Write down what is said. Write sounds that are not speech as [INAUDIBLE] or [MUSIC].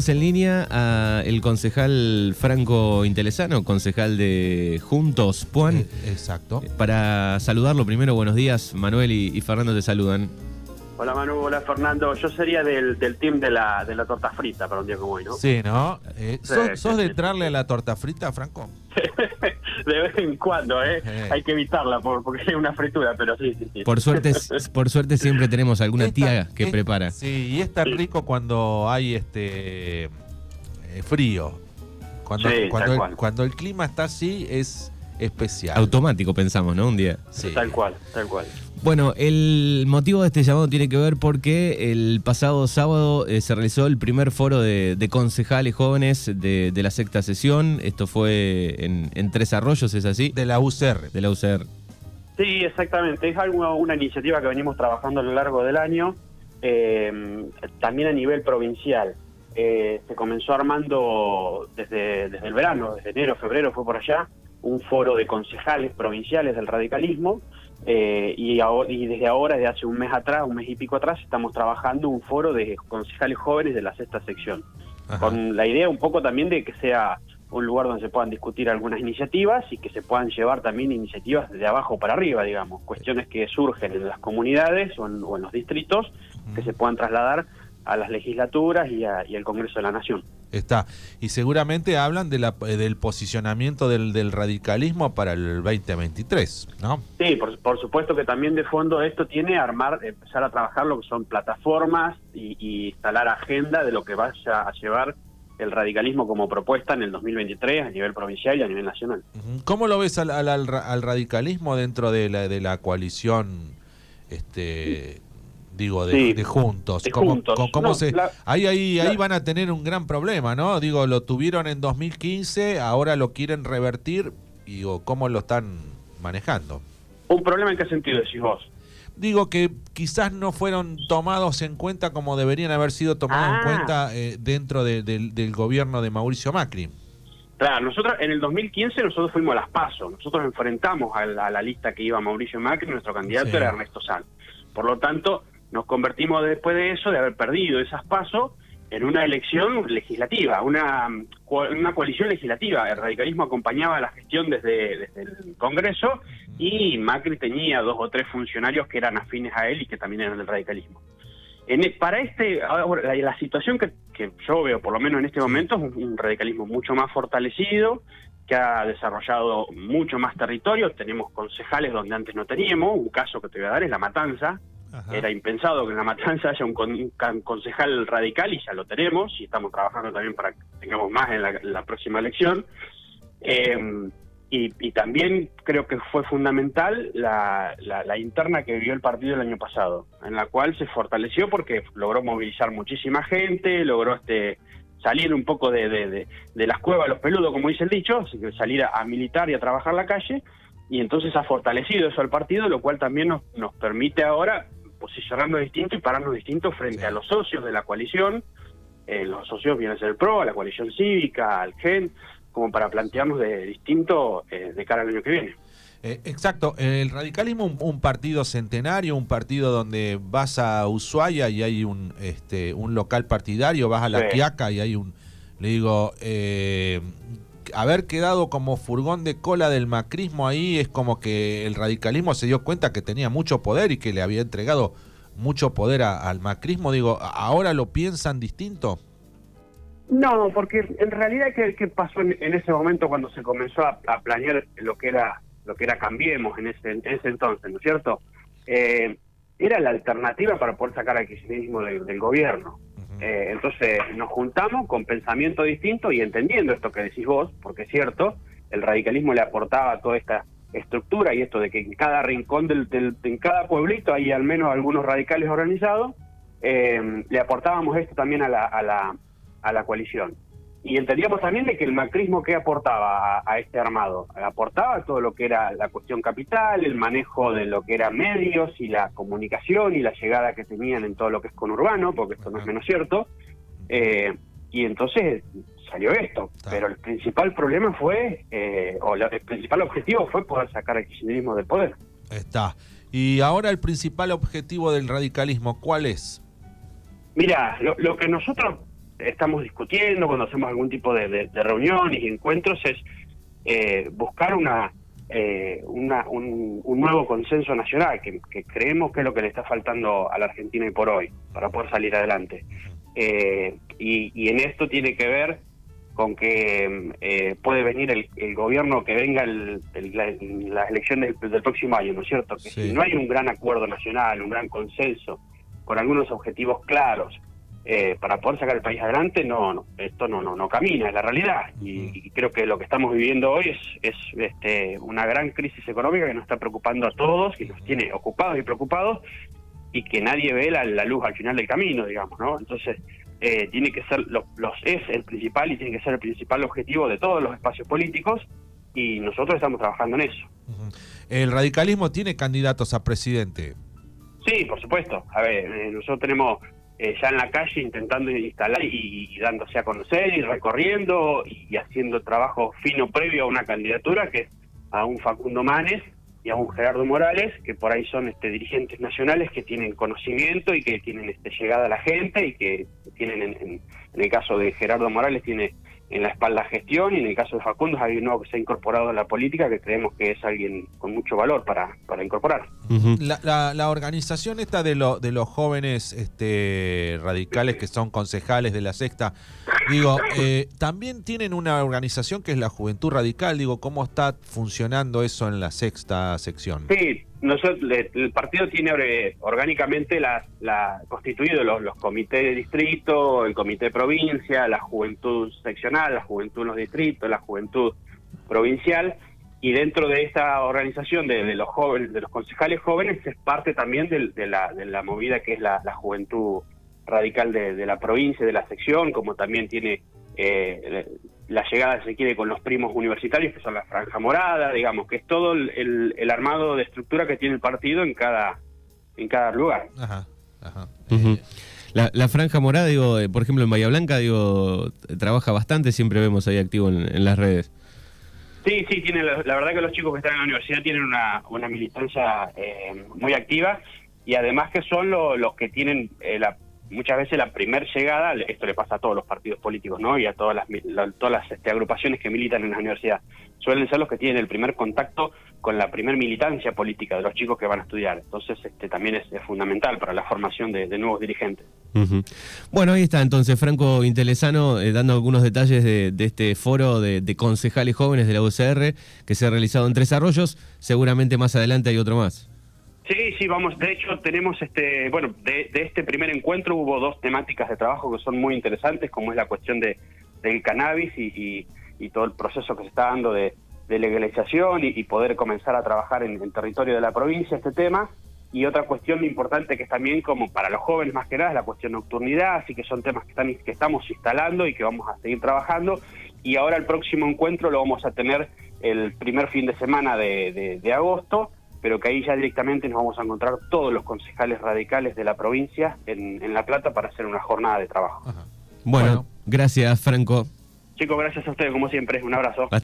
tenemos en línea a el concejal Franco Intelesano, concejal de Juntos Puan. Eh, Exacto. Para saludarlo primero, buenos días. Manuel y, y Fernando te saludan. Hola Manu, hola Fernando. Yo sería del, del team de la, de la torta frita para un día como hoy, ¿no? Sí, ¿no? Eh, Sí, ¿sos, sí, sos de sí. entrarle a la torta frita, Franco? [LAUGHS] de vez en cuando, ¿eh? Eh. Hay que evitarla por- porque es una fritura, pero sí, sí, sí. Por suerte, por suerte siempre tenemos alguna Esta- tía que es- prepara. Sí, y es tan Sí. rico cuando hay este eh, frío. Cuando, Sí, cuando, tal el, cuando el clima está así es especial. Automático pensamos, ¿no? Un día. Sí. Tal cual, tal cual. Bueno, el motivo de este llamado tiene que ver porque el pasado sábado eh, se realizó el primer foro de, de concejales jóvenes de, de la sexta sesión. Esto fue en, en Tres Arroyos, ¿es así? De la UCR. De la UCR. Sí, exactamente. Es algo, una iniciativa que venimos trabajando a lo largo del año, eh, también a nivel provincial. Eh, se comenzó armando desde, desde el verano, desde enero, febrero, fue por allá, un foro de concejales provinciales del radicalismo. eh, y, ahora- y desde ahora, desde hace un mes atrás, un mes y pico atrás, estamos trabajando un foro de concejales jóvenes de la sexta sección Ajá. con la idea un poco también de que sea un lugar donde se puedan discutir algunas iniciativas y que se puedan llevar también iniciativas de abajo para arriba, digamos, cuestiones que surgen en las comunidades o en, o en los distritos, que se puedan trasladar a las legislaturas y, a- y al Congreso de la Nación. Está. Y seguramente hablan de la, eh, del posicionamiento del, del radicalismo para el 2023, ¿no? Sí, por, por supuesto que también de fondo esto tiene armar, empezar a trabajar lo que son plataformas y, y instalar agenda de lo que vaya a llevar el radicalismo como propuesta en el 2023 a nivel provincial y a nivel nacional. ¿Cómo lo ves al, al- al radicalismo dentro de la, de la coalición, este, digo, de, Sí, de Juntos? de ¿Cómo, Juntos. cómo- cómo No, se, la- ahí, ahí, ahí van a tener un gran problema, ¿no? Digo, lo tuvieron en 2015, ahora lo quieren revertir, y digo, ¿cómo lo están manejando? ¿Un problema en qué sentido decís vos? Digo que quizás no fueron tomados en cuenta como deberían haber sido tomados en Ah. cuenta eh, dentro de- del- del gobierno de Mauricio Macri. Claro, nosotros en el 2015 nosotros fuimos a las PASO, nosotros enfrentamos a la, a la lista que iba Mauricio Macri, nuestro candidato Sí. era Ernesto Sanz. Por lo tanto, nos convertimos después de eso, de haber perdido esas PASO, en una elección legislativa, una, una coalición legislativa. El radicalismo acompañaba la gestión desde, desde el Congreso y Macri tenía dos o tres funcionarios que eran afines a él y que también eran del radicalismo. En e- para este, ahora, la, situación que, que yo veo, por lo menos en este momento, es un radicalismo mucho más fortalecido, que ha desarrollado mucho más territorio. Tenemos concejales donde antes no teníamos. Un caso que te voy a dar es La Matanza. Era impensado que en La Matanza haya un, con- un concejal radical y ya lo tenemos. Y estamos trabajando también para que tengamos más en la, próxima elección. Eh, y, también creo que fue fundamental la, la- la interna que vivió el partido el año pasado, en la cual se fortaleció porque logró movilizar muchísima gente, logró este salir un poco de, las cuevas los peludos, como dice el dicho, salir a, a militar y a trabajar la calle, y entonces ha fortalecido eso al partido, lo cual también nos, nos permite ahora posicionarnos distinto y pararnos distintos frente Sí. a los socios de la coalición, eh, los socios vienen a ser el PRO, a la coalición cívica, al GEN, como para plantearnos de distinto eh, de cara al año que viene. Eh, exacto, el radicalismo un, un partido centenario, un partido donde vas a Ushuaia y hay un este un local partidario, vas a La Sí. Quiaca y hay un le digo eh, haber quedado como furgón de cola del macrismo ahí es como que el radicalismo se dio cuenta que tenía mucho poder y que le había entregado mucho poder al macrismo, digo, ¿ahora lo piensan distinto? No, porque en realidad qué, pasó en, ese momento cuando se comenzó a, planear lo que era lo que era Cambiemos en ese, en ese entonces, ¿no es cierto? Eh, era la alternativa para poder sacar al kirchnerismo del gobierno. Eh, entonces nos juntamos con pensamiento distinto y entendiendo esto que decís vos, porque es cierto, el radicalismo le aportaba toda esta estructura y esto de que en cada rincón del, del- en cada pueblito hay al menos algunos radicales organizados, eh, le aportábamos esto también a la, a la, a la coalición. Y entendíamos también de que el macrismo que aportaba a, a este armado, aportaba todo lo que era la cuestión capital, el manejo de lo que eran medios y la comunicación y la llegada que tenían en todo lo que es conurbano, porque esto no es menos cierto. Eh, y entonces salió esto. Pero el principal problema fue, eh, o la- el principal objetivo fue poder sacar al kirchnerismo del poder. Está. Y ahora el principal objetivo del radicalismo, ¿cuál es? Mira, lo, lo que nosotros estamos discutiendo, cuando hacemos algún tipo de, de, reuniones y encuentros, es eh, buscar una, eh, una un, nuevo consenso nacional, que, creemos que es lo que le está faltando a la Argentina y por hoy, para poder salir adelante. Eh, y, y, en esto tiene que ver con que eh, puede venir el, gobierno que venga el, las elecciones del, próximo año, ¿no es cierto? Que si no hay un gran acuerdo nacional, un gran consenso, con algunos objetivos claros, eh, para poder sacar el país adelante, no, no esto no, no, no camina, es la realidad. Y, creo que lo que estamos viviendo hoy es, es este, una gran crisis económica que nos está preocupando a todos, que nos tiene ocupados y preocupados, y que nadie ve la, la luz al final del camino, digamos, ¿no? Entonces, eh, tiene que ser, los es el principal y tiene que ser el principal objetivo de todos los espacios políticos y nosotros estamos trabajando en eso. ¿El radicalismo tiene candidatos a presidente? Sí, por supuesto. A ver, eh, nosotros tenemos eh, ya en la calle intentando instalar y, dándose a conocer y recorriendo y, haciendo trabajo fino previo a una candidatura que es a un Facundo Manes y a un Gerardo Morales, que por ahí son este, dirigentes nacionales que tienen conocimiento y que tienen este, llegada a la gente y que tienen, en, en el caso de Gerardo Morales, tiene en la espalda gestión y en el caso de Facundo hay uno que se ha incorporado a la política que creemos que es alguien con mucho valor para, para incorporar. la, la, organización esta de, lo, de los jóvenes este, radicales que son concejales de la sexta, digo, [LAUGHS] eh, también tienen una organización que es la Juventud Radical, digo, ¿cómo está funcionando eso en la sexta sección? Sí, nosotros, el partido tiene orgánicamente la, constituido los, comités de distrito, el comité de provincia, la juventud seccional, la juventud en los distritos, la juventud provincial, y dentro de esta organización de, los jóvenes, de los concejales jóvenes, es parte también de, la, de la movida que es la, juventud radical de, la provincia, de la sección, como también tiene eh, la llegada, se quiere, con los primos universitarios, que son la franja morada, digamos, que es todo el, armado de estructura que tiene el partido en cada, en cada lugar. Ajá, ajá. la, franja morada, digo, eh, por ejemplo, en Bahía Blanca, digo, trabaja bastante, siempre vemos ahí activo en, las redes. Sí, sí, tiene, la, verdad que los chicos que están en la universidad tienen una, una militancia eh, muy activa y además que son los que tienen eh, la muchas veces la primer llegada, esto le pasa a todos los partidos políticos, ¿no? Y a todas las, todas las este, agrupaciones que militan en la universidad, suelen ser los que tienen el primer contacto con la primer militancia política de los chicos que van a estudiar. Entonces, este también es, fundamental para la formación de, nuevos dirigentes. Bueno, ahí está entonces Franco Intelesano eh, dando algunos detalles de, este foro de, concejales jóvenes de la UCR que se ha realizado en Tres Arroyos. Seguramente más adelante hay otro más. Sí, sí, vamos. De hecho, tenemos este, bueno, de, este primer encuentro hubo dos temáticas de trabajo que son muy interesantes, como es la cuestión de del cannabis y, todo el proceso que se está dando de, legalización y, poder comenzar a trabajar en el territorio de la provincia este tema. Y otra cuestión importante que es también como para los jóvenes más que nada es la cuestión nocturnidad, así que son temas que, están, que estamos instalando y que vamos a seguir trabajando. Y ahora el próximo encuentro lo vamos a tener el primer fin de semana de agosto pero que ahí ya directamente nos vamos a encontrar todos los concejales radicales de la provincia en, La Plata para hacer una jornada de trabajo. Bueno, gracias Franco. Chicos, gracias a ustedes como siempre, un abrazo.